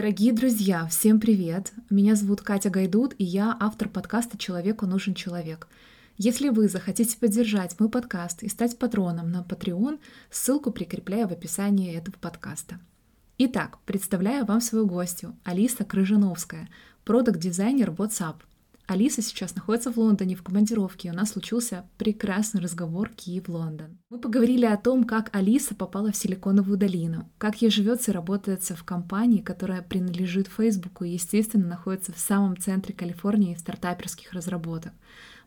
Дорогие друзья, всем привет! Меня зовут Катя Гайдут, и я автор подкаста «Человеку нужен человек». Если вы захотите поддержать мой подкаст и стать патроном на Patreon, ссылку прикрепляю в описании этого подкаста. Итак, представляю вам свою гостью, Алиса Крыжановская, продукт-дизайнер WhatsApp. Алиса сейчас находится в Лондоне в командировке, и у нас случился прекрасный разговор Киев-Лондон. Мы поговорили о том, как Алиса попала в Силиконовую долину, как ей живется и работается в компании, которая принадлежит Фейсбуку и, естественно, находится в самом центре Калифорнии стартаперских разработок.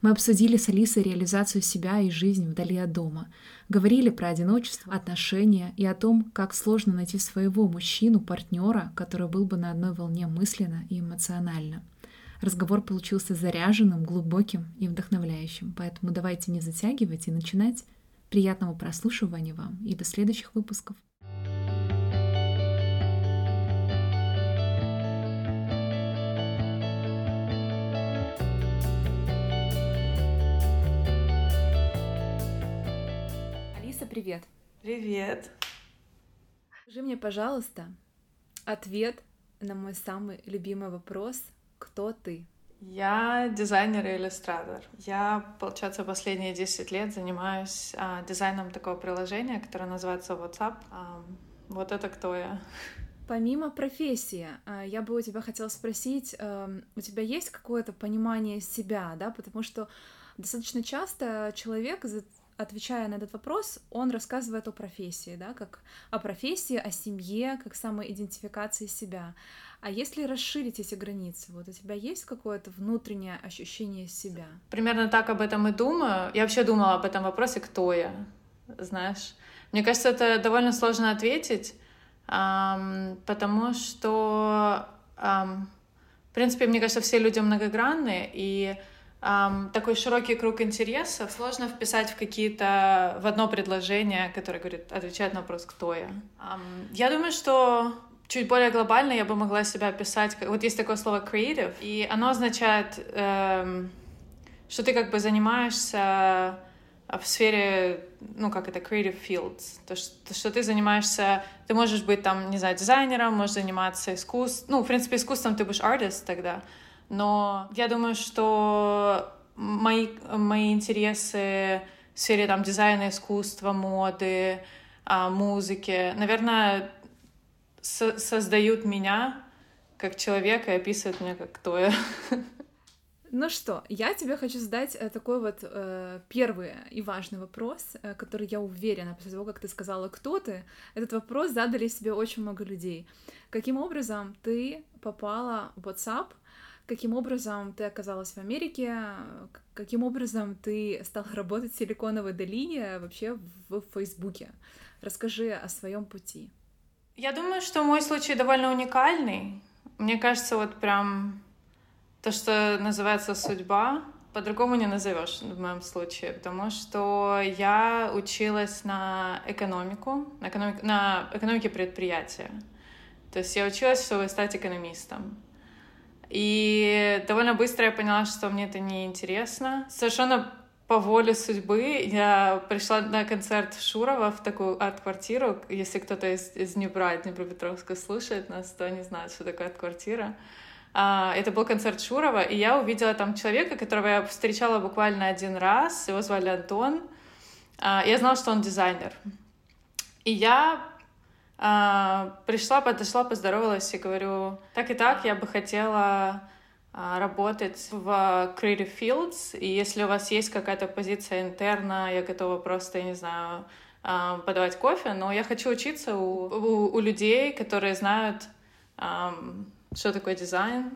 Мы обсудили с Алисой реализацию себя и жизнь вдали от дома. Говорили про одиночество, отношения и о том, как сложно найти своего мужчину, партнера, который был бы на одной волне мысленно и эмоционально. Разговор получился заряженным, глубоким и вдохновляющим, поэтому давайте не затягивать и начинать. Приятного прослушивания вам и до следующих выпусков. Алиса, привет. Привет. Скажи мне, пожалуйста, ответ на мой самый любимый вопрос — кто ты? Я дизайнер и иллюстратор. Я, получается, последние 10 лет занимаюсь а, дизайном такого приложения, которое называется WhatsApp. А, вот это кто я. Помимо профессии, а, я бы у тебя хотела спросить, у тебя есть какое-то понимание себя, да, потому что достаточно часто человек отвечая на этот вопрос, он рассказывает о профессии, да, как о профессии, о семье, как самоидентификации себя. А если расширить эти границы, вот у тебя есть какое-то внутреннее ощущение себя? Примерно так об этом и думаю. Я вообще думала об этом вопросе, кто я, знаешь. Мне кажется, это довольно сложно ответить, потому что, в принципе, мне кажется, все люди многогранные, и эм, такой широкий круг интересов сложно вписать в какие-то в одно предложение, которое говорит, отвечает на вопрос, кто я. Эм, я думаю, что чуть более глобально я бы могла себя описать. Вот есть такое слово creative, и оно означает, эм, что ты как бы занимаешься в сфере, ну, как это, creative fields. То, что, что ты занимаешься, ты можешь быть там, не знаю, дизайнером, можешь заниматься искусством. Ну, в принципе, искусством ты будешь артист тогда. Но я думаю, что мои, мои интересы в сфере там дизайна, искусства, моды, а, музыки, наверное, со создают меня как человека и описывают меня как кто я. Ну что, я тебе хочу задать э, такой вот э, первый и важный вопрос, э, который я уверена, после того, как ты сказала, кто ты, этот вопрос задали себе очень много людей. Каким образом ты попала в WhatsApp? Каким образом ты оказалась в Америке? Каким образом ты стала работать в Силиконовой долине, вообще в Фейсбуке? Расскажи о своем пути. Я думаю, что мой случай довольно уникальный. Мне кажется, вот прям то, что называется судьба, по-другому не назовешь в моем случае, потому что я училась на экономику, на, экономик, на экономике предприятия. То есть я училась, чтобы стать экономистом. И довольно быстро я поняла, что мне это не интересно. Совершенно по воле судьбы я пришла на концерт Шурова в такую арт-квартиру. Если кто-то из, из Днепра, Днепропетровска слушает нас, то они знают, что такое арт-квартира. А, это был концерт Шурова, и я увидела там человека, которого я встречала буквально один раз. Его звали Антон. А, я знала, что он дизайнер. И я а, пришла, подошла, поздоровалась и говорю, так и так, я бы хотела а, работать в Creative Fields, и если у вас есть какая-то позиция интерна, я готова просто, я не знаю, а, подавать кофе, но я хочу учиться у, у, у людей, которые знают, что такое дизайн.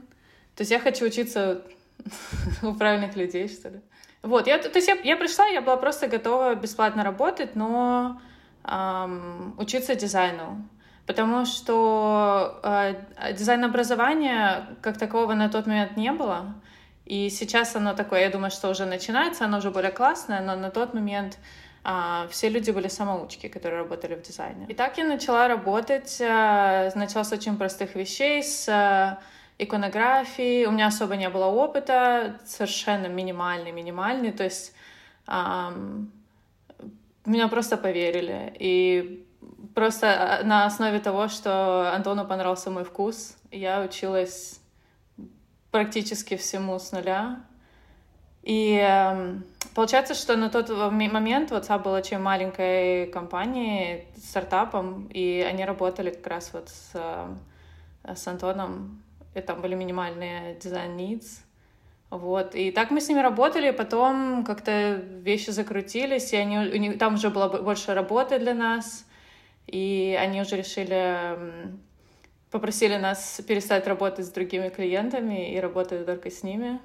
То есть я хочу учиться у правильных людей, что ли. Вот, я, то есть я, я пришла, я была просто готова бесплатно работать, но эм, учиться дизайну потому что э, дизайн-образования как такового на тот момент не было. И сейчас оно такое, я думаю, что уже начинается, оно уже более классное, но на тот момент э, все люди были самоучки, которые работали в дизайне. И так я начала работать, э, начала с очень простых вещей, с э, иконографии. У меня особо не было опыта, совершенно минимальный, минимальный. То есть э, меня просто поверили. И просто на основе того, что Антону понравился мой вкус, я училась практически всему с нуля. И э, получается, что на тот момент WhatsApp был очень маленькой компанией, стартапом, и они работали как раз вот с, э, с Антоном, и там были минимальные дизайн needs. Вот. И так мы с ними работали, потом как-то вещи закрутились, и они, у них, там уже было больше работы для нас, и они уже решили, попросили нас перестать работать с другими клиентами и работать только с ними.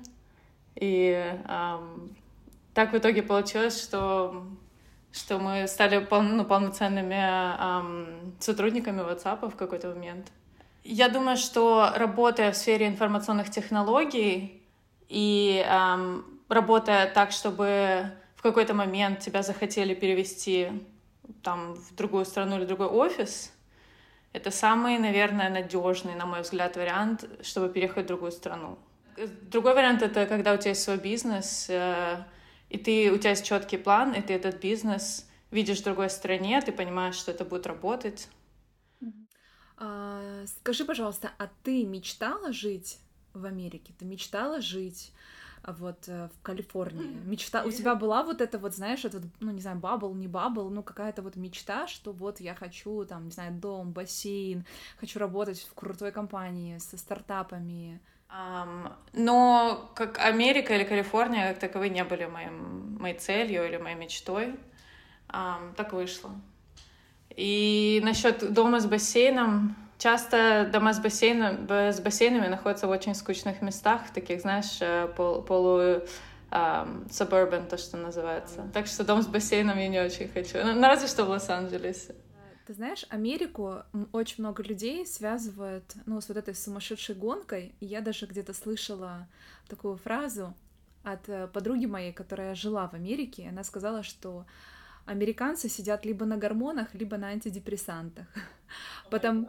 И эм, так в итоге получилось, что, что мы стали пол, ну, полноценными эм, сотрудниками WhatsApp в какой-то момент. Я думаю, что работая в сфере информационных технологий и эм, работая так, чтобы в какой-то момент тебя захотели перевести там в другую страну или другой офис, это самый, наверное, надежный, на мой взгляд, вариант, чтобы переехать в другую страну. Другой вариант — это когда у тебя есть свой бизнес, э, и ты, у тебя есть четкий план, и ты этот бизнес видишь в другой стране, ты понимаешь, что это будет работать. А, скажи, пожалуйста, а ты мечтала жить в Америке? Ты мечтала жить а, вот э, в Калифорнии? Мечта... У тебя была вот эта вот, знаешь, этот, ну, не знаю, bubble, не bubble, ну, какая-то вот мечта, что вот я хочу, там, не знаю, дом, бассейн, хочу работать в крутой компании со стартапами, Um, но как Америка или Калифорния как таковые не были моим, моей целью или моей мечтой. Um, так вышло. И насчет дома с бассейном, часто дома с, бассейном, с бассейнами находятся в очень скучных местах, в таких, знаешь, э, пол, полу um, suburban, то, что называется. Так что дом с бассейном я не очень хочу. Ну, разве что в Лос-Анджелесе. Ты знаешь, Америку очень много людей связывают, ну, с вот этой сумасшедшей гонкой. И я даже где-то слышала такую фразу от э, подруги моей, которая жила в Америке. Она сказала, что американцы сидят либо на гормонах, либо на антидепрессантах. Потому,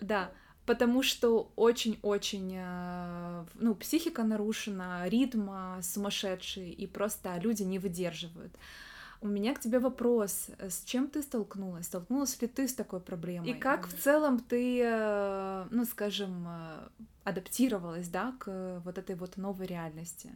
да, потому что очень-очень, э, ну, психика нарушена, ритм сумасшедший, и просто люди не выдерживают. У меня к тебе вопрос. С чем ты столкнулась? Столкнулась ли ты с такой проблемой? И как в целом ты, э, ну, скажем, э, адаптировалась, да, к вот этой вот новой реальности?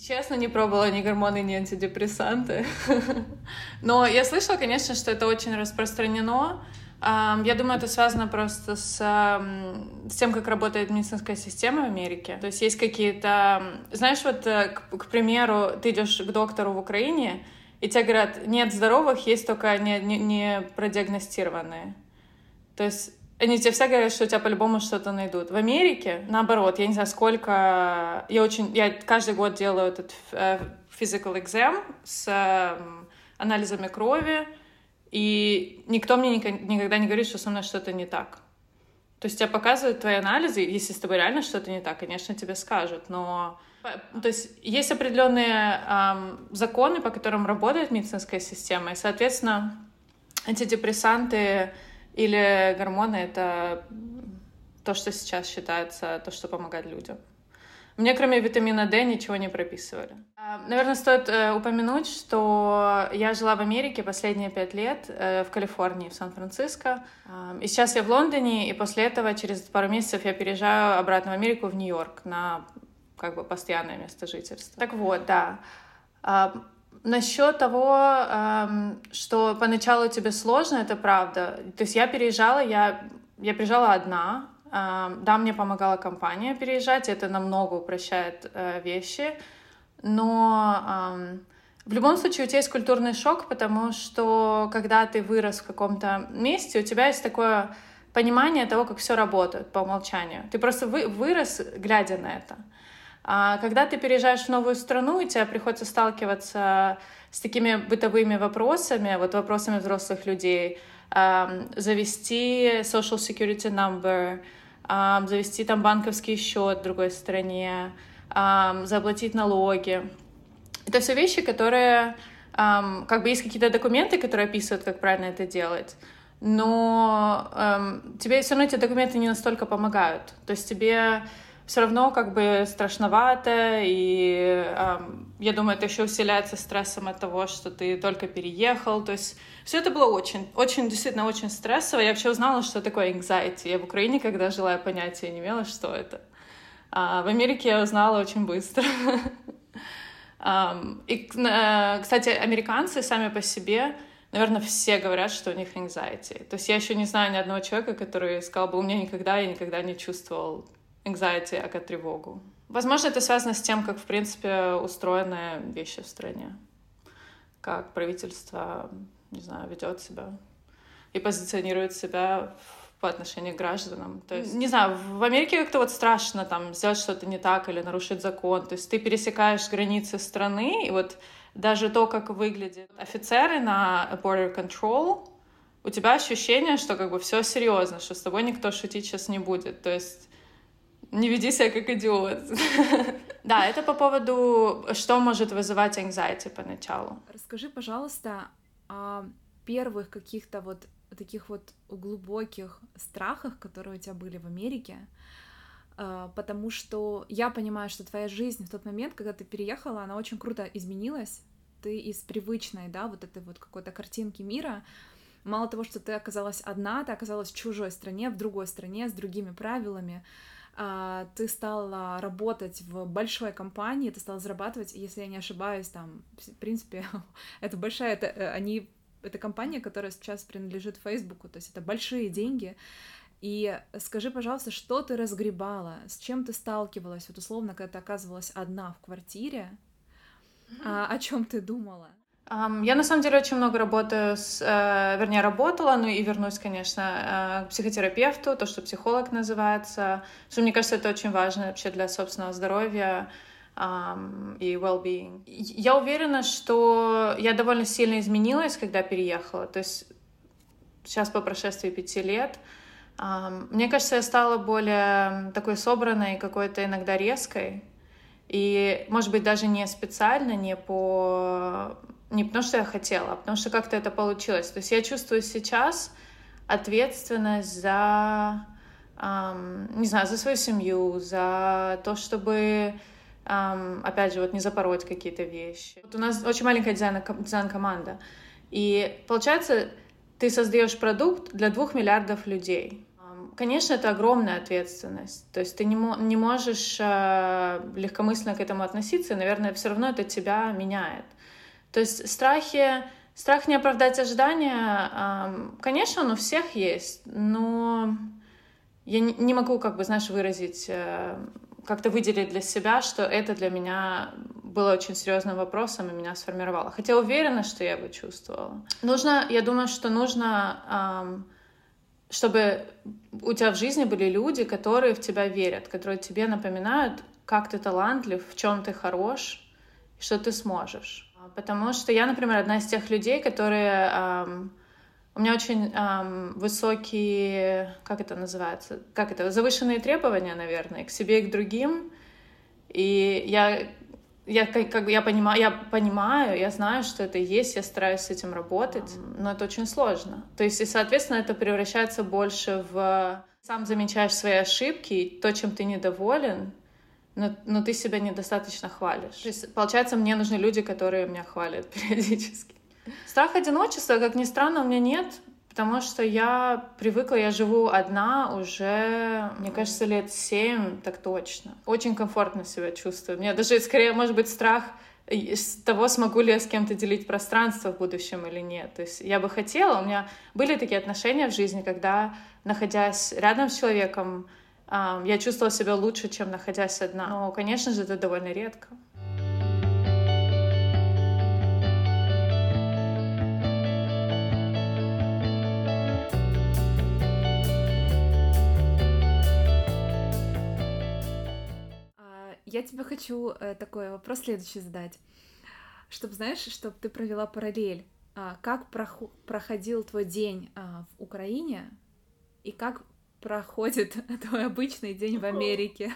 Честно, не пробовала ни гормоны, ни антидепрессанты. Но я слышала, конечно, что это очень распространено. Я думаю, это связано просто с, с тем, как работает медицинская система в Америке. То есть есть какие-то... Знаешь, вот, э, к, к примеру, ты идешь к доктору в Украине, и тебе говорят, нет здоровых, есть только не, не, не продиагностированные. То есть они тебе все говорят, что у тебя по-любому что-то найдут. В Америке, наоборот, я не знаю, сколько... Я очень... Я каждый год делаю этот э, physical exam с анализами крови, и никто мне никогда не говорит, что со мной что-то не так. То есть тебе показывают твои анализы, если с тобой реально что-то не так, конечно, тебе скажут, но то есть есть определенные эм, законы, по которым работает медицинская система, и, соответственно, антидепрессанты или гормоны — это то, что сейчас считается, то, что помогает людям. Мне, кроме витамина D, ничего не прописывали. Наверное, стоит э, упомянуть, что я жила в Америке последние пять лет, э, в Калифорнии, в Сан-Франциско. Э, и сейчас я в Лондоне, и после этого, через пару месяцев, я переезжаю обратно в Америку, в Нью-Йорк, на как бы постоянное место жительства. Так вот, да. А, насчет того, а, что поначалу тебе сложно, это правда. То есть я переезжала, я, я приезжала одна. Да, мне помогала компания переезжать, это намного упрощает а, вещи. Но в любом случае у тебя есть культурный шок, потому что когда ты вырос в каком-то месте, у тебя есть такое понимание того, как все работает по умолчанию. Ты просто вы, вырос, глядя на это. А когда ты переезжаешь в новую страну, и тебе приходится сталкиваться с такими бытовыми вопросами, вот вопросами взрослых людей, завести social security number, завести там банковский счет в другой стране, заплатить налоги. Это все вещи, которые как бы есть какие-то документы, которые описывают, как правильно это делать, но тебе все равно эти документы не настолько помогают. То есть тебе все равно как бы страшновато, и э, я думаю, это еще усиляется стрессом от того, что ты только переехал, то есть все это было очень, очень, действительно очень стрессово. Я вообще узнала, что такое anxiety. Я в Украине, когда жила, я понятия не имела, что это. А в Америке я узнала очень быстро. И, э, кстати, американцы сами по себе, наверное, все говорят, что у них anxiety. То есть я еще не знаю ни одного человека, который сказал бы, у меня никогда, я никогда не чувствовал anxiety, а как тревогу. Возможно, это связано с тем, как, в принципе, устроены вещи в стране. Как правительство, не знаю, ведет себя и позиционирует себя по отношению к гражданам. То есть, не знаю, в Америке как-то вот страшно там сделать что-то не так или нарушить закон. То есть ты пересекаешь границы страны, и вот даже то, как выглядят офицеры на border control, у тебя ощущение, что как бы все серьезно, что с тобой никто шутить сейчас не будет. То есть не веди себя как идиот. Да, это по поводу, что может вызывать anxiety поначалу. Расскажи, пожалуйста, о первых каких-то вот таких вот глубоких страхах, которые у тебя были в Америке, а, потому что я понимаю, что твоя жизнь в тот момент, когда ты переехала, она очень круто изменилась. Ты из привычной, да, вот этой вот какой-то картинки мира, мало того, что ты оказалась одна, ты оказалась в чужой стране, в другой стране, с другими правилами, ты стала работать в большой компании, ты стала зарабатывать, если я не ошибаюсь, там, в принципе, это большая, это, э, они это компания, которая сейчас принадлежит Фейсбуку, то есть это большие деньги. И скажи, пожалуйста, что ты разгребала, с чем ты сталкивалась, вот условно, когда ты оказывалась одна в квартире, а, о чем ты думала? Я на самом деле очень много работаю с, э, вернее, работала, ну и вернусь, конечно, э, к психотерапевту, то, что психолог называется, что мне кажется, это очень важно вообще для собственного здоровья, и well-being. Я уверена, что я довольно сильно изменилась, когда переехала. То есть сейчас по прошествии пяти лет мне кажется, я стала более такой собранной, какой-то иногда резкой. И, может быть, даже не специально, не по... Не потому, что я хотела, а потому что как-то это получилось. То есть я чувствую сейчас ответственность за, um, не знаю, за свою семью, за то, чтобы Um, опять же, вот не запороть какие-то вещи. Вот у нас очень маленькая дизайн-команда. И получается, ты создаешь продукт для двух миллиардов людей. Конечно, это огромная ответственность. То есть ты не, не можешь э, легкомысленно к этому относиться, и, наверное, все равно это тебя меняет. То есть страхи, страх не оправдать ожидания, конечно, он у всех есть, но я не, могу, как бы, знаешь, выразить э, как-то выделить для себя, что это для меня было очень серьезным вопросом и меня сформировало. Хотя уверена, что я его чувствовала. Нужно, я думаю, что нужно, чтобы у тебя в жизни были люди, которые в тебя верят, которые тебе напоминают, как ты талантлив, в чем ты хорош, что ты сможешь. Потому что я, например, одна из тех людей, которые эм, у меня очень эм, высокие, как это называется, как это, завышенные требования, наверное, к себе и к другим. И я, я как, я понимаю, я понимаю, я знаю, что это есть, я стараюсь с этим работать, но это очень сложно. То есть, и, соответственно, это превращается больше в сам замечаешь свои ошибки, то, чем ты недоволен, но, но ты себя недостаточно хвалишь. То есть, получается, мне нужны люди, которые меня хвалят периодически. Страх одиночества, как ни странно, у меня нет, потому что я привыкла, я живу одна уже, мне кажется, лет семь, так точно. Очень комфортно себя чувствую. Мне даже скорее, может быть, страх того, смогу ли я с кем-то делить пространство в будущем или нет. То есть я бы хотела, у меня были такие отношения в жизни, когда, находясь рядом с человеком, я чувствовала себя лучше, чем находясь одна. Но, конечно же, это довольно редко. Я тебе хочу э, такой вопрос следующий задать. Чтобы, знаешь, чтобы ты провела параллель. А, как проходил твой день а, в Украине и как проходит твой обычный день в Америке?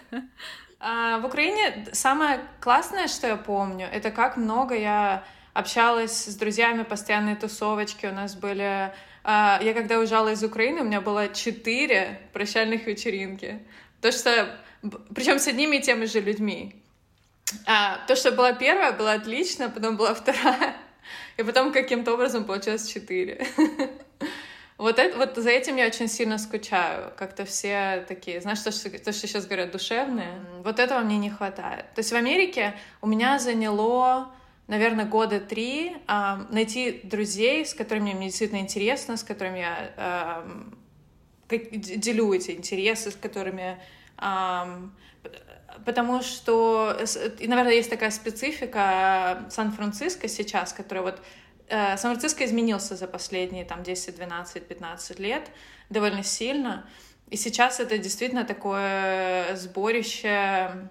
А, в Украине самое классное, что я помню, это как много я общалась с друзьями, постоянные тусовочки у нас были. А, я когда уезжала из Украины, у меня было четыре прощальных вечеринки. То, что причем с одними и теми же людьми. А, то, что была первая, была отлично, потом была вторая, и потом каким-то образом получилось четыре. Вот, это, вот за этим я очень сильно скучаю. Как-то все такие, знаешь, то что, то, что сейчас говорят, душевные. Вот этого мне не хватает. То есть в Америке у меня заняло, наверное, года три э, найти друзей, с которыми мне действительно интересно, с которыми я э, делю эти интересы, с которыми... Э, потому что, наверное, есть такая специфика Сан-Франциско сейчас, которая вот Э, Сан-Франциско изменился за последние там 10, 12, 15 лет довольно сильно. И сейчас это действительно такое сборище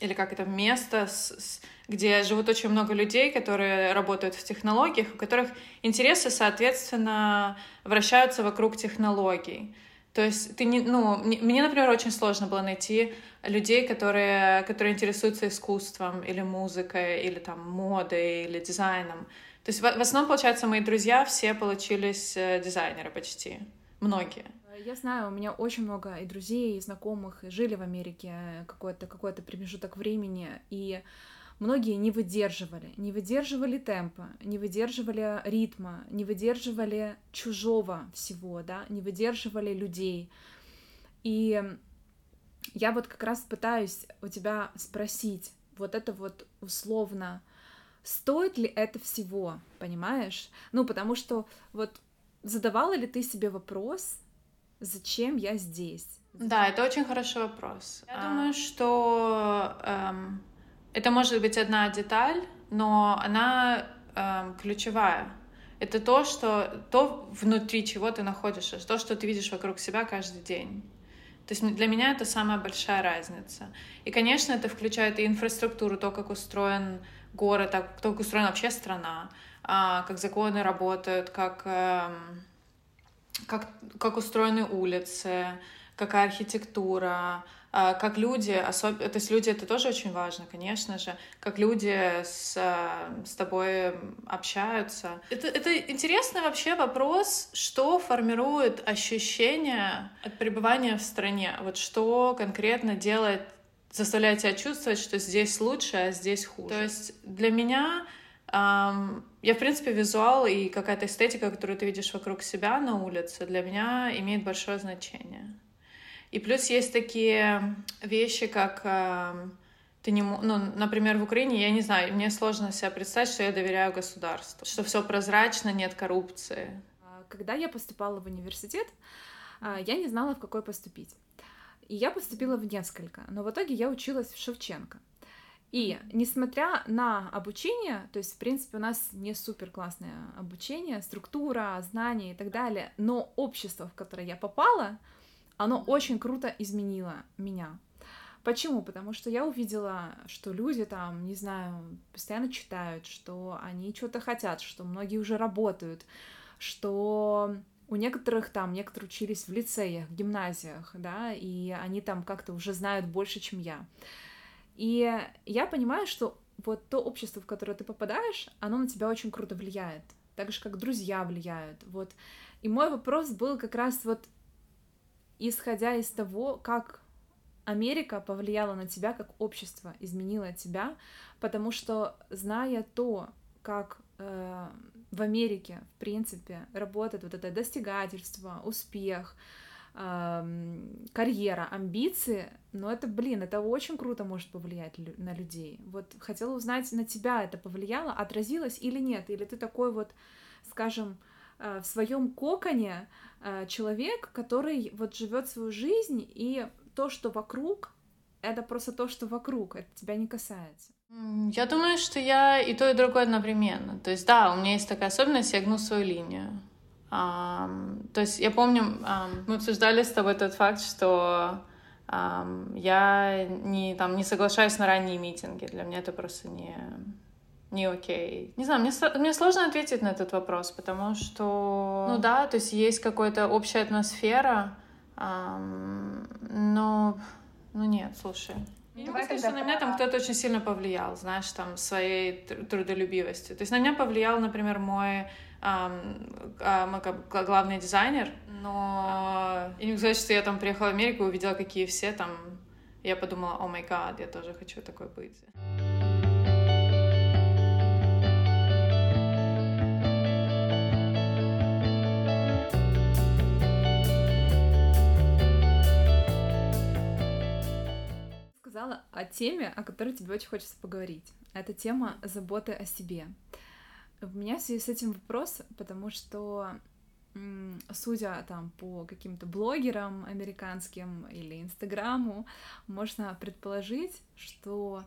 или как это место, с, с, где живут очень много людей, которые работают в технологиях, у которых интересы, соответственно, вращаются вокруг технологий. То есть ты не, ну, мне, например, очень сложно было найти людей, которые, которые интересуются искусством или музыкой, или там модой, или дизайном. То есть в, в основном, получается, мои друзья все получились э, дизайнеры почти, многие. Я знаю, у меня очень много и друзей, и знакомых, и жили в Америке какой-то какой промежуток времени, и многие не выдерживали, не выдерживали темпа, не выдерживали ритма, не выдерживали чужого всего, да, не выдерживали людей. И я вот как раз пытаюсь у тебя спросить, вот это вот условно, стоит ли это всего, понимаешь? Ну, потому что вот задавала ли ты себе вопрос, зачем я здесь? Да, это очень хороший вопрос. Я а... думаю, что эм, это может быть одна деталь, но она эм, ключевая. Это то, что то внутри чего ты находишься, то, что ты видишь вокруг себя каждый день. То есть для меня это самая большая разница. И, конечно, это включает и инфраструктуру, то, как устроен город, так, как устроена вообще страна, а, как законы работают, как, эм, как, как устроены улицы, какая архитектура, а, как люди, особ... то есть люди это тоже очень важно, конечно же, как люди с, с тобой общаются. Это, это интересный вообще вопрос, что формирует ощущение от пребывания в стране, вот что конкретно делает заставляет тебя чувствовать, что здесь лучше, а здесь хуже. То есть для меня эм, я, в принципе, визуал и какая-то эстетика, которую ты видишь вокруг себя на улице, для меня имеет большое значение. И плюс есть такие вещи, как э, ты не, ну, например, в Украине, я не знаю, мне сложно себе представить, что я доверяю государству, что все прозрачно, нет коррупции. Когда я поступала в университет, а, я не знала, в какой поступить. И я поступила в несколько, но в итоге я училась в Шевченко. И несмотря на обучение, то есть, в принципе, у нас не супер классное обучение, структура, знания и так далее, но общество, в которое я попала, оно очень круто изменило меня. Почему? Потому что я увидела, что люди там, не знаю, постоянно читают, что они что-то хотят, что многие уже работают, что у некоторых там, некоторые учились в лицеях, гимназиях, да, и они там как-то уже знают больше, чем я. И я понимаю, что вот то общество, в которое ты попадаешь, оно на тебя очень круто влияет, так же, как друзья влияют, вот. И мой вопрос был как раз вот, исходя из того, как Америка повлияла на тебя, как общество изменило тебя, потому что, зная то, как э, в Америке, в принципе, работает вот это достигательство, успех, карьера, амбиции, но это, блин, это очень круто может повлиять на людей. Вот хотела узнать, на тебя это повлияло, отразилось или нет? Или ты такой вот, скажем, э, в своем коконе э, человек, который вот живет свою жизнь, и то, что вокруг, это просто то, что вокруг, это тебя не касается. Я думаю, что я и то, и другое одновременно. То есть, да, у меня есть такая особенность, я гну свою линию. Um, то есть я помню, um, мы обсуждали с тобой тот факт, что um, я не, там, не соглашаюсь на ранние митинги. Для меня это просто не, не окей. Не знаю, мне, мне сложно ответить на этот вопрос, потому что, ну да, то есть есть какая-то общая атмосфера, но, ну нет, слушай, я Давай сказать, что на меня там кто-то очень сильно повлиял, знаешь, там, своей трудолюбивостью. То есть на меня повлиял, например, мой эм, э, главный дизайнер, но я не могу сказать, что я там приехала в Америку и увидела, какие все там Я подумала, о май гад, я тоже хочу такой быть. Сказала о теме, о которой тебе очень хочется поговорить. Это тема заботы о себе. У меня в связи с этим вопрос, потому что судя там по каким-то блогерам американским или инстаграму, можно предположить, что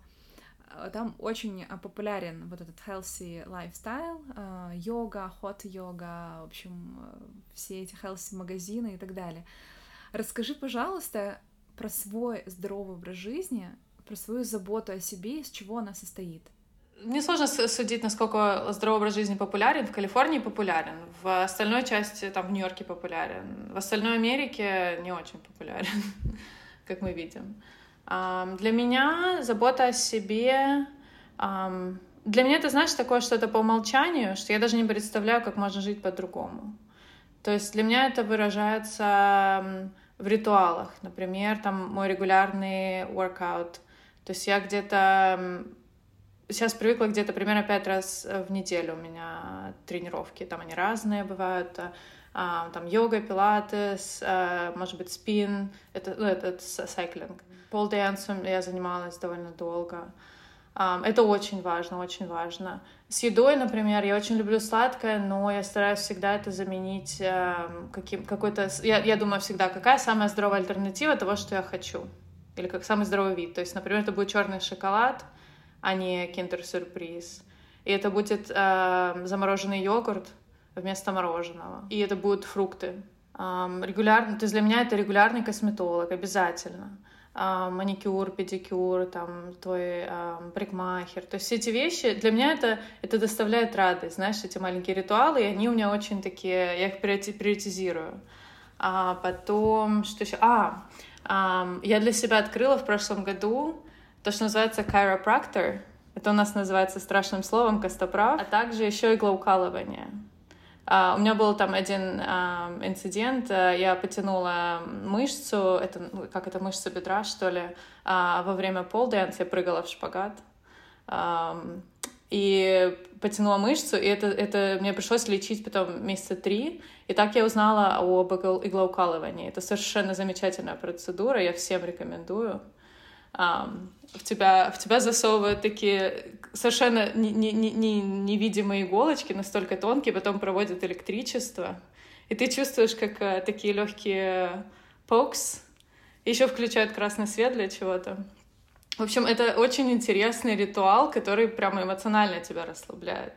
э, там очень популярен вот этот healthy lifestyle, э, йога, hot йога, в общем, э, все эти healthy магазины и так далее. Расскажи, пожалуйста, про свой здоровый образ жизни, про свою заботу о себе, из чего она состоит. Мне сложно судить, насколько здоровый образ жизни популярен. В Калифорнии популярен, в остальной части, там, в Нью-Йорке популярен. В остальной Америке не очень популярен, как мы видим. Для меня забота о себе... Для меня это, знаешь, такое что-то по умолчанию, что я даже не представляю, как можно жить по-другому. То есть для меня это выражается в ритуалах. Например, там мой регулярный workout. То есть я где-то сейчас привыкла где-то примерно пять раз в неделю у меня тренировки. Там они разные бывают. А, там йога, пилатес, а, может быть, спин, это, ну, это, это сайклинг. Полдэнсом я занималась довольно долго. Это очень важно, очень важно. С едой, например, я очень люблю сладкое, но я стараюсь всегда это заменить um, каким, какой-то... Я, я думаю всегда, какая самая здоровая альтернатива того, что я хочу. Или как самый здоровый вид. То есть, например, это будет черный шоколад, а не киндер-сюрприз. И это будет э, замороженный йогурт вместо мороженого. И это будут фрукты. Э, регулярно, то есть для меня это регулярный косметолог, обязательно. Э, маникюр, педикюр, там, твой э. То есть все эти вещи, для меня это, это доставляет радость, знаешь, эти маленькие ритуалы, и они у меня очень такие, я их приоритизирую. А потом, что еще? А, э, я для себя открыла в прошлом году то, что называется chiropractor. Это у нас называется страшным словом костоправ, а также еще иглоукалывание. Uh, у меня был там один инцидент, uh, я потянула мышцу, это, ну, как это, мышца бедра, что ли, во время полдэнс я прыгала в шпагат, и потянула мышцу, и это, это мне пришлось лечить потом месяца три, и так я узнала об иглоукалывании. Это совершенно замечательная процедура, я всем рекомендую в тебя, в тебя засовывают такие совершенно не, не, не, невидимые иголочки, настолько тонкие, потом проводят электричество, и ты чувствуешь, как uh, такие легкие покс, еще включают красный свет для чего-то. В общем, это очень интересный ритуал, который прямо эмоционально тебя расслабляет.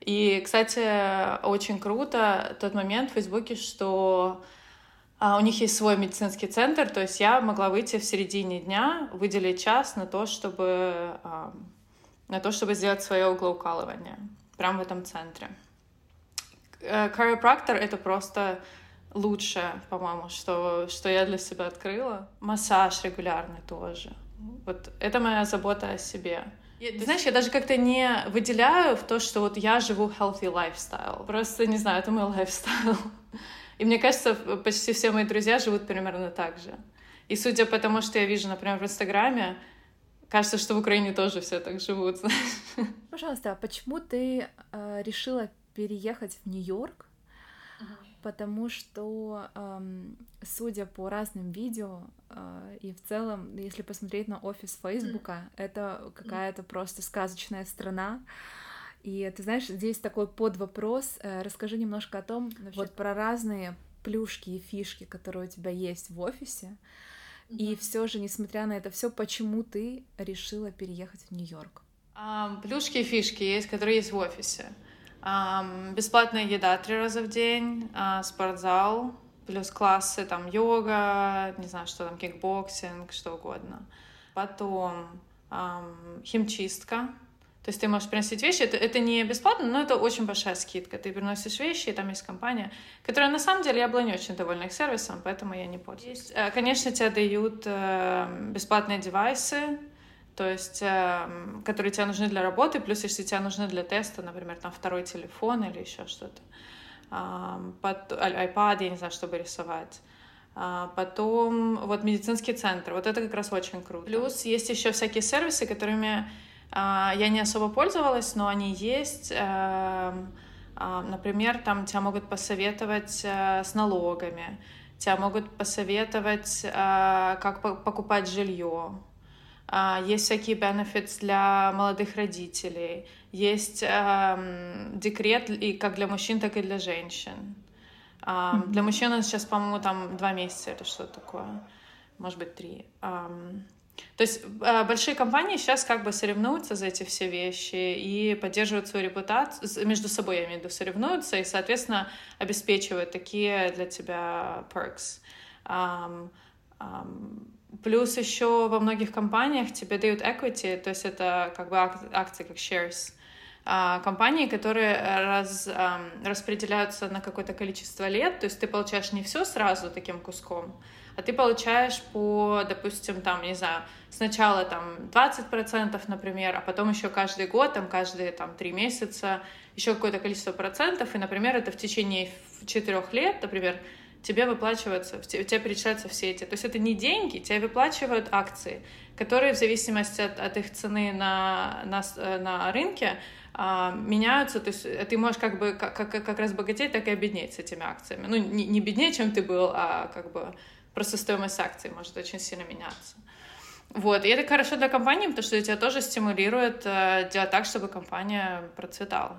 И, кстати, очень круто тот момент в Фейсбуке, что у них есть свой медицинский центр, то есть я могла выйти в середине дня, выделить час на то, чтобы, на то, чтобы сделать свое углоукалывание прямо в этом центре. Chiropractor — это просто лучшее, по-моему, что, что я для себя открыла. Массаж регулярный тоже. Вот это моя забота о себе. Я, знаешь, я даже как-то не выделяю в то, что вот я живу healthy lifestyle. Просто, не знаю, это мой lifestyle. И мне кажется, почти все мои друзья живут примерно так же. И судя по тому, что я вижу, например, в Инстаграме, кажется, что в Украине тоже все так живут. Пожалуйста, а почему ты э, решила переехать в Нью-Йорк? Потому что, эм, судя по разным видео э, и в целом, если посмотреть на офис Фейсбука, это какая-то просто сказочная страна. И ты знаешь, здесь такой подвопрос. Э, расскажи немножко о том, вообще... вот про разные плюшки и фишки, которые у тебя есть в офисе. Mm-hmm. И все же, несмотря на это все, почему ты решила переехать в Нью-Йорк? Um, плюшки и фишки есть, которые есть в офисе. Um, бесплатная еда три раза в день, uh, спортзал, плюс классы, там йога, не знаю, что там, кикбоксинг, что угодно. Потом um, химчистка, то есть ты можешь приносить вещи, это, это не бесплатно, но это очень большая скидка. Ты приносишь вещи, и там есть компания, которая на самом деле, я была не очень довольна их сервисом, поэтому я не пользуюсь. Э, конечно, тебе дают э, бесплатные девайсы, то есть, э, которые тебе нужны для работы, плюс если тебе нужны для теста, например, там второй телефон или еще что-то, iPad, я не знаю, чтобы рисовать. А потом вот медицинский центр, вот это как раз очень круто. Плюс есть еще всякие сервисы, которыми я не особо пользовалась, но они есть. Эм, а, например, там тебя могут посоветовать э, с налогами, тебя могут посоветовать, э, как покупать жилье. А, есть всякие benefits для молодых родителей. Есть эм, декрет и как для мужчин, так и для женщин. Для мужчин он сейчас, по-моему, там два месяца или что такое. Может быть, три. То есть э, большие компании сейчас как бы соревнуются за эти все вещи и поддерживают свою репутацию, между собой, я имею в виду, соревнуются и, соответственно, обеспечивают такие для тебя perks. Um, um, плюс еще во многих компаниях тебе дают equity, то есть это как бы акции, как shares, а, компании, которые раз, распределяются на какое-то количество лет, то есть ты получаешь не все сразу таким куском, а ты получаешь по, допустим, там, не знаю, сначала там 20%, например, а потом еще каждый год, там, каждые там три месяца еще какое-то количество процентов, и, например, это в течение четырех лет, например, тебе выплачиваются, тебе перечисляются все эти. То есть это не деньги, тебе выплачивают акции, которые в зависимости от, от их цены на, на, на рынке а, меняются, то есть э, ты можешь как бы как, как, как раз богатеть, так и обеднеть с этими акциями. Ну, не, не беднее, чем ты был, а как бы просто стоимость акций может очень сильно меняться. Вот, и это хорошо для компании, потому что тебя тоже стимулирует э, делать так, чтобы компания процветала.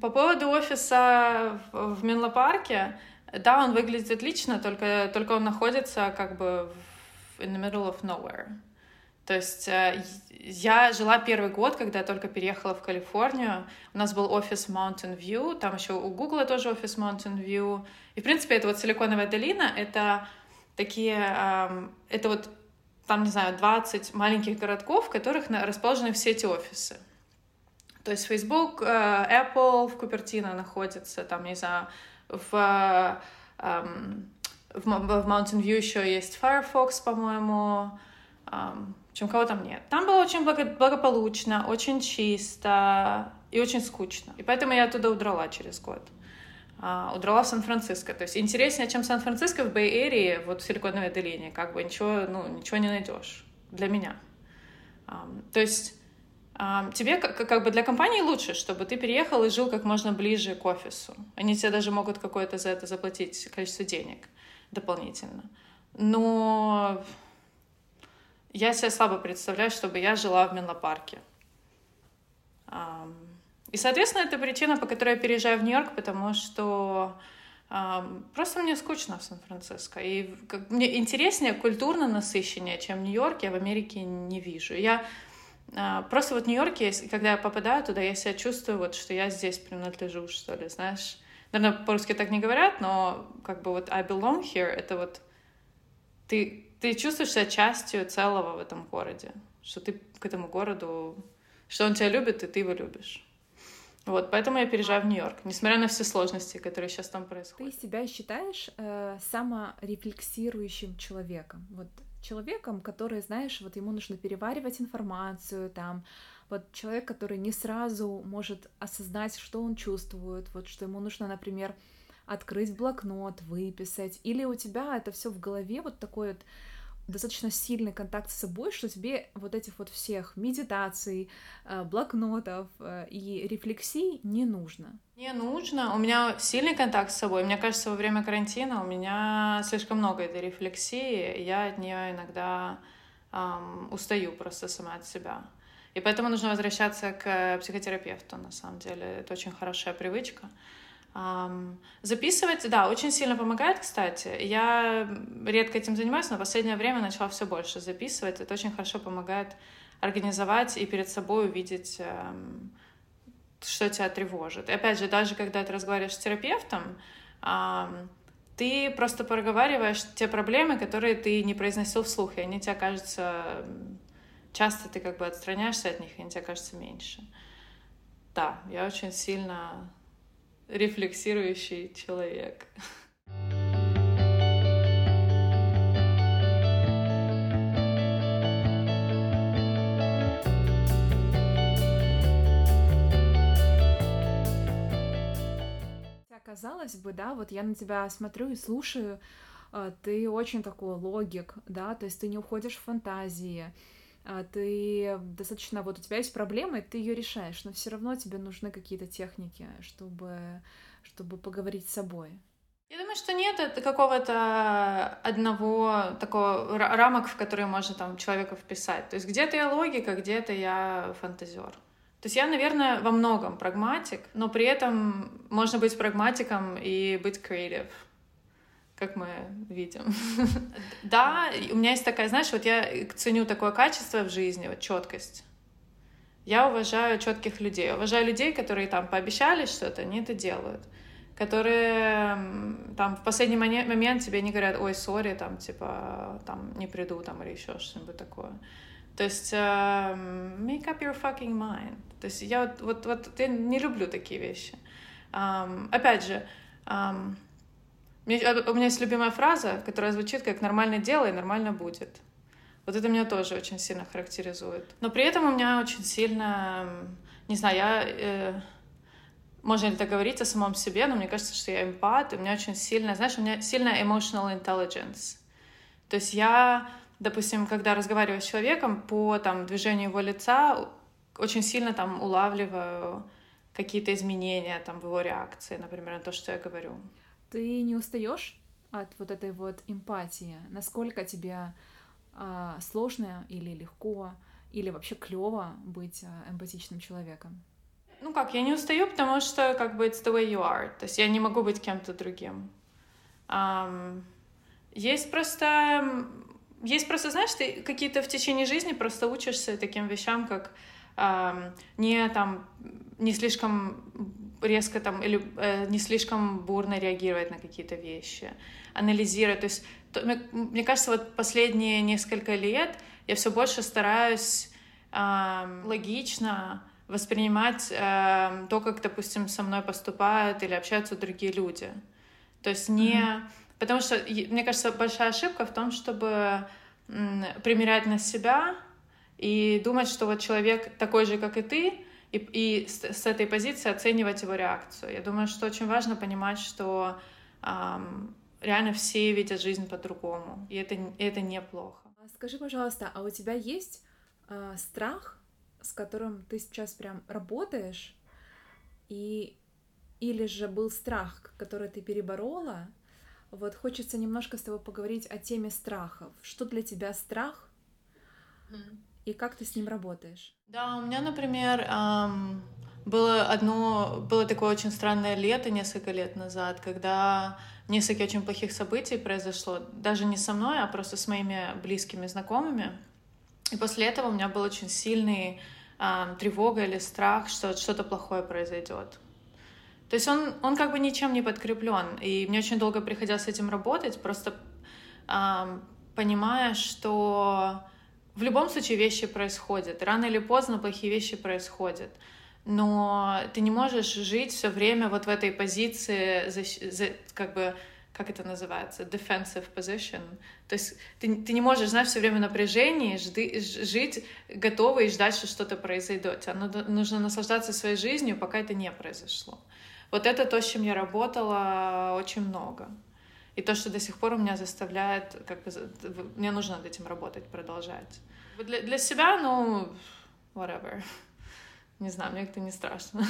По поводу офиса в, Минлопарке, да, он выглядит отлично, только, только он находится как бы в in the middle of nowhere. То есть э, я жила первый год, когда я только переехала в Калифорнию. У нас был офис Mountain View, там еще у Google тоже офис Mountain View. И, в принципе, это вот Силиконовая долина, это такие, это вот там, не знаю, 20 маленьких городков, в которых расположены все эти офисы. То есть Facebook, э, Apple в Купертино находится, там, не знаю, в, в, Mountain View еще есть Firefox, по-моему, чем кого там нет. Там было очень благо благополучно, очень чисто и очень скучно. И поэтому я оттуда удрала через год. Uh, удрала в Сан-Франциско. То есть интереснее, чем Сан-Франциско в Бэй-Эрии, вот в Силиконовой долине, как бы ничего, ну, ничего не найдешь для меня. Um, то есть um, тебе как, бы для компании лучше, чтобы ты переехал и жил как можно ближе к офису. Они тебе даже могут какое-то за это заплатить количество денег дополнительно. Но я себе слабо представляю, чтобы я жила в Менлопарке. И, соответственно, это причина, по которой я переезжаю в Нью-Йорк, потому что просто мне скучно в Сан-Франциско. И мне интереснее, культурно насыщеннее, чем в Нью-Йорке, я в Америке не вижу. Я а, просто вот в Нью-Йорке, когда я попадаю туда, я себя чувствую, вот, что я здесь принадлежу, что ли, знаешь. Наверное, по-русски так не говорят, но как бы вот I belong here, это вот ты ты чувствуешь себя частью целого в этом городе, что ты к этому городу, что он тебя любит, и ты его любишь. Вот, поэтому я переезжаю в Нью-Йорк, несмотря на все сложности, которые сейчас там происходят. Ты себя считаешь э, саморефлексирующим человеком? Вот человеком, который, знаешь, вот ему нужно переваривать информацию, там, вот человек, который не сразу может осознать, что он чувствует, вот что ему нужно, например, открыть блокнот, выписать, или у тебя это все в голове вот такой вот достаточно сильный контакт с собой, что тебе вот этих вот всех медитаций, э, блокнотов э, и рефлексий не нужно. Не нужно. У меня сильный контакт с собой. Мне кажется, во время карантина у меня слишком много этой рефлексии. Я от нее иногда эм, устаю просто сама от себя. И поэтому нужно возвращаться к психотерапевту, на самом деле. Это очень хорошая привычка. Записывать, да, очень сильно помогает, кстати. Я редко этим занимаюсь, но в последнее время начала все больше записывать. Это очень хорошо помогает организовать и перед собой увидеть, что тебя тревожит. И опять же, даже когда ты разговариваешь с терапевтом, ты просто проговариваешь те проблемы, которые ты не произносил вслух, и они тебе кажутся... Часто ты как бы отстраняешься от них, и они тебе кажутся меньше. Да, я очень сильно рефлексирующий человек. Казалось бы, да, вот я на тебя смотрю и слушаю, а, ты очень такой логик, да, то есть ты не уходишь в фантазии, ты достаточно, вот у тебя есть проблема, и ты ее решаешь, но все равно тебе нужны какие-то техники, чтобы, чтобы поговорить с собой. Я думаю, что нет какого-то одного такого рамок, в которые можно там человека вписать. То есть где-то я логика, где-то я фантазер. То есть я, наверное, во многом прагматик, но при этом можно быть прагматиком и быть креатив как мы видим. да, у меня есть такая, знаешь, вот я ценю такое качество в жизни, вот четкость. Я уважаю четких людей, уважаю людей, которые там пообещали что-то, они это делают, которые там в последний момент тебе не говорят, ой, сори, там типа там не приду там или еще что-нибудь такое. То есть uh, make up your fucking mind. То есть я вот, вот, вот я не люблю такие вещи. Опять же, у меня есть любимая фраза, которая звучит как «нормально делай, нормально будет». Вот это меня тоже очень сильно характеризует. Но при этом у меня очень сильно, не знаю, я... Э, можно ли так говорить о самом себе, но мне кажется, что я эмпат, у меня очень сильно, знаешь, у меня сильная emotional intelligence. То есть я, допустим, когда разговариваю с человеком по там, движению его лица, очень сильно там улавливаю какие-то изменения там, в его реакции, например, на то, что я говорю. Ты не устаешь от вот этой вот эмпатии? Насколько тебе э, сложно или легко, или вообще клево быть э, эмпатичным человеком? Ну как, я не устаю, потому что как бы it's the way you are. То есть я не могу быть кем-то другим. Um, есть просто... Есть просто, знаешь, ты какие-то в течение жизни просто учишься таким вещам, как um, не там не слишком резко там или э, не слишком бурно реагировать на какие-то вещи, анализировать. То есть, то, мне, мне кажется, вот последние несколько лет я все больше стараюсь э, логично воспринимать э, то, как, допустим, со мной поступают или общаются другие люди. То есть не... Mm-hmm. Потому что, мне кажется, большая ошибка в том, чтобы примерять на себя и думать, что вот человек такой же, как и ты, и, и с, с этой позиции оценивать его реакцию. Я думаю, что очень важно понимать, что эм, реально все видят жизнь по-другому, и это, это неплохо. А скажи, пожалуйста, а у тебя есть э, страх, с которым ты сейчас прям работаешь, и или же был страх, который ты переборола? Вот хочется немножко с тобой поговорить о теме страхов. Что для тебя страх? Mm и как ты с ним работаешь? Да, у меня, например, эм, было одно, было такое очень странное лето несколько лет назад, когда несколько очень плохих событий произошло, даже не со мной, а просто с моими близкими знакомыми. И после этого у меня был очень сильный э, тревога или страх, что что-то плохое произойдет. То есть он, он как бы ничем не подкреплен. И мне очень долго приходилось с этим работать, просто э, понимая, что в любом случае вещи происходят. Рано или поздно плохие вещи происходят. Но ты не можешь жить все время вот в этой позиции, как бы, как это называется, defensive position. То есть ты, ты не можешь, знаешь, все время в напряжении жды, жить готовый и ждать, что что-то произойдет. Тебе нужно наслаждаться своей жизнью, пока это не произошло. Вот это то, с чем я работала очень много. И то, что до сих пор у меня заставляет, как бы, мне нужно над этим работать, продолжать. Для, для себя, ну, whatever. Не знаю, мне это не страшно.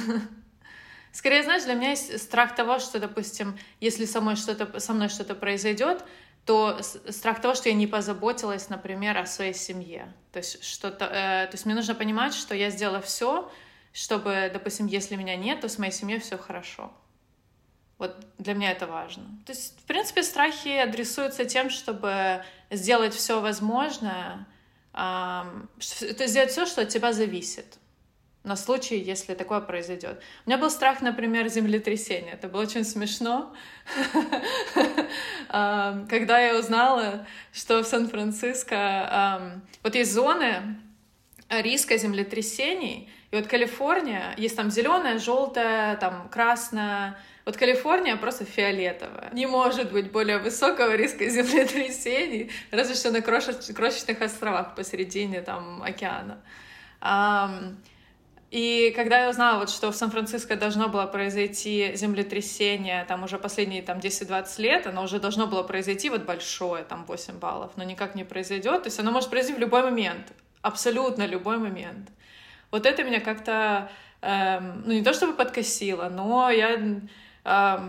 Скорее, знаешь, для меня есть страх того, что, допустим, если со мной что-то, со мной что-то произойдет, то страх того, что я не позаботилась, например, о своей семье. То есть, что-то, э, то есть мне нужно понимать, что я сделала все, чтобы, допустим, если меня нет, то с моей семьей все хорошо. Вот для меня это важно. То есть, в принципе, страхи адресуются тем, чтобы сделать все возможное, то есть сделать все, что от тебя зависит на случай, если такое произойдет. У меня был страх, например, землетрясения. Это было очень смешно, когда я узнала, что в Сан-Франциско вот есть зоны риска землетрясений, и вот Калифорния, есть там зеленая, желтая, там красная, вот Калифорния просто фиолетовая. Не может быть более высокого риска землетрясений, разве что на крошеч- крошечных островах посередине там океана. И когда я узнала, вот, что в Сан-Франциско должно было произойти землетрясение, там уже последние там, 10-20 лет, оно уже должно было произойти вот большое, там 8 баллов, но никак не произойдет. То есть оно может произойти в любой момент, абсолютно любой момент. Вот это меня как-то, эм, ну не то чтобы подкосило, но я, эм,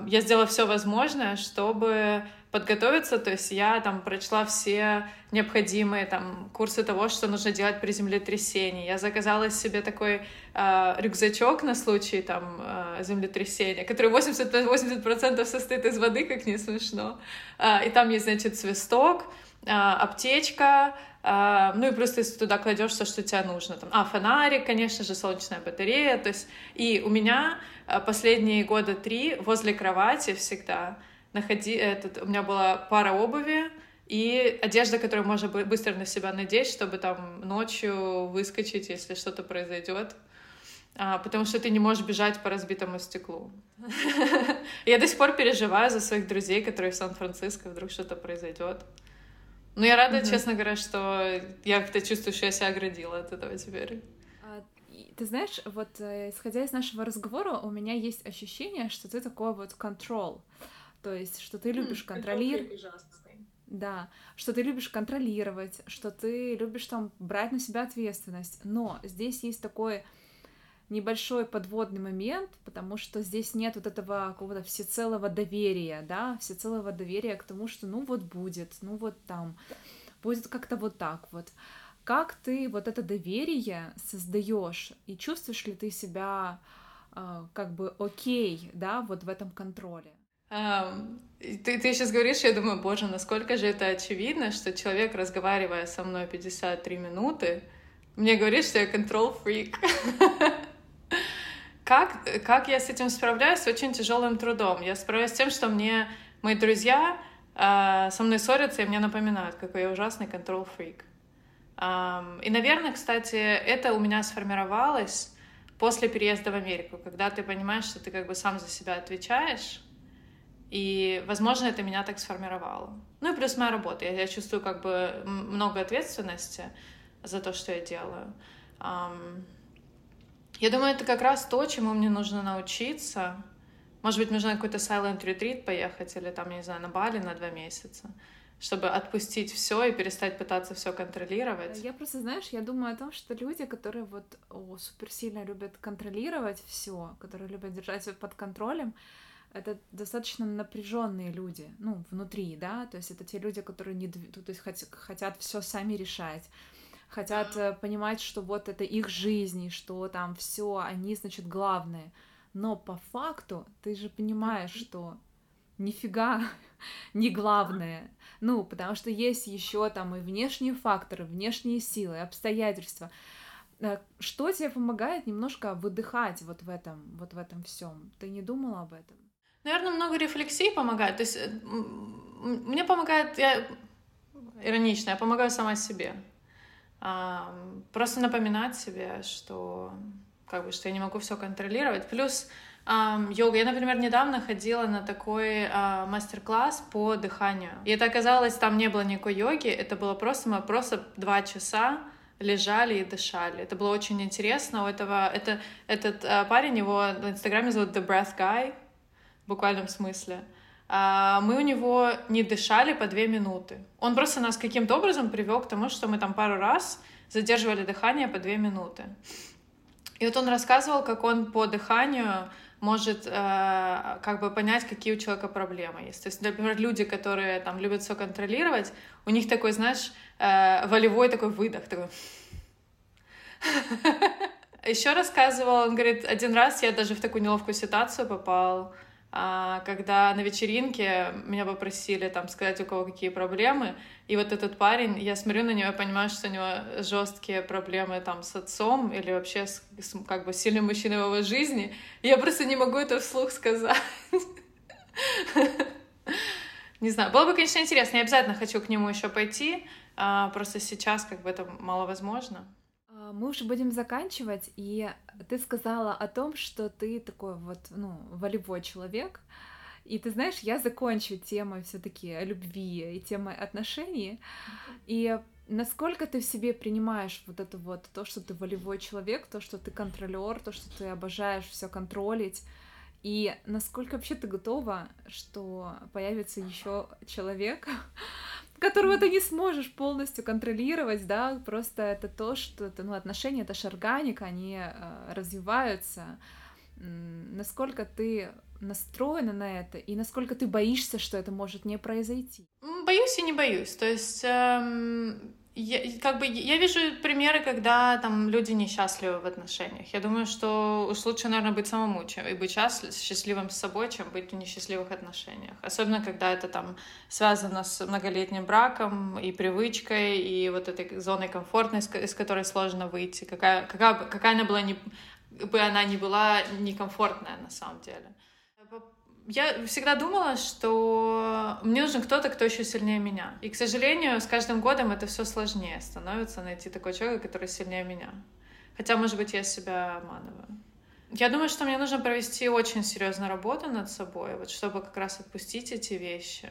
я сделала все возможное, чтобы подготовиться, то есть я там прочла все необходимые там курсы того, что нужно делать при землетрясении. Я заказала себе такой э, рюкзачок на случай там э, землетрясения, который 80%, 80 состоит из воды, как не смешно. Э, и там есть, значит, свисток, э, аптечка, ну и просто если туда кладешь все, что тебе нужно. Там, а, фонарик, конечно же, солнечная батарея. То есть, и у меня последние года три возле кровати всегда находи, этот, у меня была пара обуви и одежда, которую можно быстро на себя надеть, чтобы там ночью выскочить, если что-то произойдет. А, потому что ты не можешь бежать по разбитому стеклу. Я до сих пор переживаю за своих друзей, которые в Сан-Франциско, вдруг что-то произойдет. Но я рада, честно говоря, что я как-то чувствую, что я себя оградила от этого теперь. А, ты знаешь, вот э, исходя из нашего разговора, у меня есть ощущение, что ты такой вот control. То есть, что ты любишь контролировать. Да, что ты любишь контролировать, что ты любишь там брать на себя ответственность. Но здесь есть такой небольшой подводный момент, потому что здесь нет вот этого какого-то всецелого доверия, да, всецелого доверия к тому, что ну вот будет, ну вот там, будет как-то вот так вот. Как ты вот это доверие создаешь и чувствуешь ли ты себя э, как бы окей, да, вот в этом контроле? Ты, ты сейчас говоришь, я думаю, боже, насколько же это очевидно, что человек, разговаривая со мной 53 минуты, мне говорит, что я control freak. Как, как я с этим справляюсь? С очень тяжелым трудом. Я справляюсь с тем, что мне мои друзья э, со мной ссорятся и мне напоминают, какой я ужасный freak. Um, и, наверное, кстати, это у меня сформировалось после переезда в Америку, когда ты понимаешь, что ты как бы сам за себя отвечаешь, и, возможно, это меня так сформировало. Ну и плюс моя работа. Я, я чувствую как бы много ответственности за то, что я делаю. Um, я думаю, это как раз то, чему мне нужно научиться. Может быть, нужно какой-то silent retreat поехать или там, я не знаю, на Бали на два месяца чтобы отпустить все и перестать пытаться все контролировать. Я просто, знаешь, я думаю о том, что люди, которые вот о, супер сильно любят контролировать все, которые любят держать все под контролем, это достаточно напряженные люди, ну, внутри, да, то есть это те люди, которые не, то есть хотят все сами решать, хотят э, понимать, что вот это их жизнь, что там все, они, значит, главные. Но по факту ты же понимаешь, что нифига не главное. Ну, потому что есть еще там и внешние факторы, внешние силы, обстоятельства. Э, что тебе помогает немножко выдыхать вот в этом, вот в этом всем? Ты не думала об этом? Наверное, много рефлексий помогает. То есть э, мне помогает, я иронично, я помогаю сама себе. Просто напоминать себе, что как бы, что я не могу все контролировать. Плюс а, йога. Я, например, недавно ходила на такой а, мастер-класс по дыханию. И это оказалось, там не было никакой йоги, это было просто, мы просто два часа лежали и дышали. Это было очень интересно. У этого, это, этот а, парень, его в Инстаграме зовут The Breath Guy, буквальном смысле, мы у него не дышали по две минуты. Он просто нас каким-то образом привел к тому, что мы там пару раз задерживали дыхание по две минуты. И вот он рассказывал, как он по дыханию может э, как бы понять, какие у человека проблемы есть. То есть, например, люди, которые там любят все контролировать, у них такой, знаешь, э, волевой такой выдох, такой. Еще рассказывал, он говорит, один раз я даже в такую неловкую ситуацию попал, а, когда на вечеринке меня попросили там сказать, у кого какие проблемы, и вот этот парень, я смотрю на него, я понимаю, что у него жесткие проблемы там с отцом или вообще с, с как бы сильным мужчиной в его жизни, и я просто не могу это вслух сказать. Не знаю, было бы, конечно, интересно, я обязательно хочу к нему еще пойти, а, просто сейчас как бы это маловозможно. А, мы уже будем заканчивать, и ты сказала о том, что ты такой вот, ну, волевой человек. И ты знаешь, я закончу темой все-таки любви и темой отношений. И насколько ты в себе принимаешь вот это вот, то, что ты волевой человек, то, что ты контролер, то, что ты обожаешь все контролить, и насколько вообще ты готова, что появится еще человек, которого ты не сможешь полностью контролировать, да, просто это то, что это, ну, отношения, это же органика, они э, развиваются, насколько ты настроена на это и насколько ты боишься, что это может не произойти? Боюсь и не боюсь. То есть эм, я, как бы я вижу примеры, когда там люди несчастливы в отношениях. Я думаю, что уж лучше, наверное, быть самому чем, и быть счастливым с собой, чем быть в несчастливых отношениях. Особенно, когда это там связано с многолетним браком и привычкой, и вот этой зоной комфортной, из которой сложно выйти. Какая, какая, какая она была, не, бы она ни была некомфортная на самом деле я всегда думала, что мне нужен кто-то, кто еще сильнее меня. И, к сожалению, с каждым годом это все сложнее становится найти такой человек, который сильнее меня. Хотя, может быть, я себя обманываю. Я думаю, что мне нужно провести очень серьезную работу над собой, вот, чтобы как раз отпустить эти вещи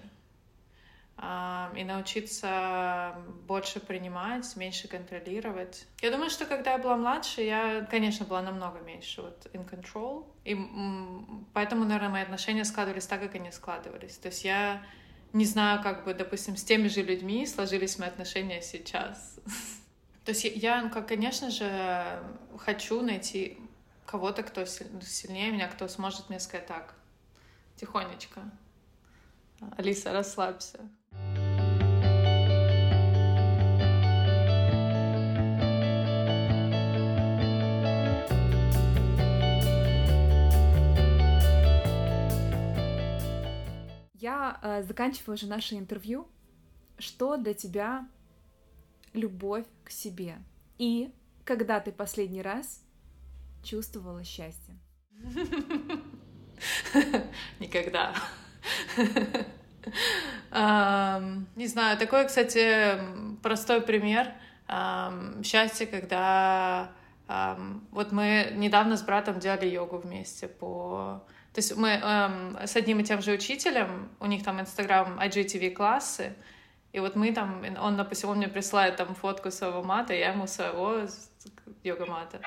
и научиться больше принимать, меньше контролировать. Я думаю, что когда я была младше, я, конечно, была намного меньше вот in control, и поэтому, наверное, мои отношения складывались так, как они складывались. То есть я не знаю, как бы, допустим, с теми же людьми сложились мои отношения сейчас. То есть я, конечно же, хочу найти кого-то, кто сильнее меня, кто сможет мне сказать так, тихонечко. Алиса, расслабься. Я э, заканчиваю уже наше интервью. Что для тебя любовь к себе? И когда ты последний раз чувствовала счастье? Никогда. Не знаю, такой, кстати, простой пример счастья, когда вот мы недавно с братом делали йогу вместе по то есть мы эм, с одним и тем же учителем, у них там Инстаграм IGTV классы, и вот мы там, он, допустим, он мне присылает там фотку своего мата, я ему своего йога-мата,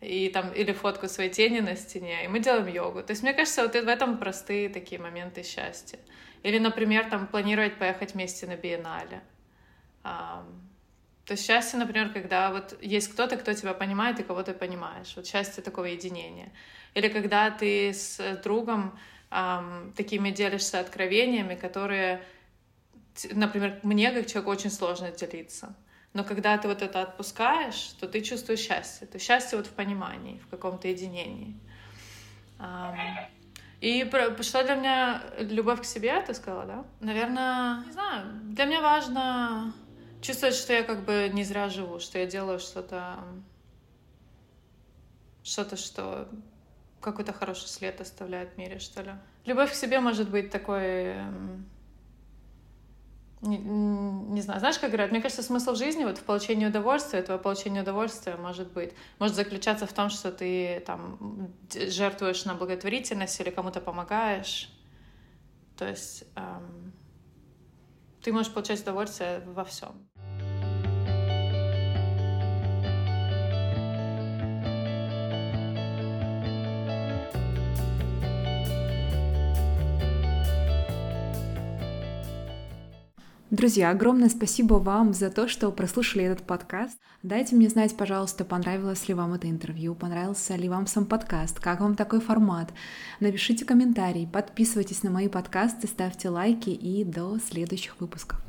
и там, или фотку своей тени на стене, и мы делаем йогу. То есть, мне кажется, вот в этом простые такие моменты счастья. Или, например, там, планировать поехать вместе на биеннале. Um, то счастье, например, когда вот есть кто-то, кто тебя понимает и кого ты понимаешь. Вот счастье такого единения. Или когда ты с другом эм, такими делишься откровениями, которые, например, мне как человеку очень сложно делиться. Но когда ты вот это отпускаешь, то ты чувствуешь счастье. То счастье вот в понимании, в каком-то единении. Эм, и что для меня любовь к себе, ты сказала, да? Наверное, не знаю, для меня важно чувствовать, что я как бы не зря живу, что я делаю что-то, что-то, что какой-то хороший след оставляет в мире, что ли. Любовь к себе может быть такой... Не, не знаю, знаешь, как говорят, мне кажется, смысл жизни вот в получении удовольствия, этого получения удовольствия может быть, может заключаться в том, что ты там жертвуешь на благотворительность или кому-то помогаешь. То есть эм, ты можешь получать удовольствие во всем. Друзья, огромное спасибо вам за то, что прослушали этот подкаст. Дайте мне знать, пожалуйста, понравилось ли вам это интервью, понравился ли вам сам подкаст, как вам такой формат. Напишите комментарий, подписывайтесь на мои подкасты, ставьте лайки и до следующих выпусков.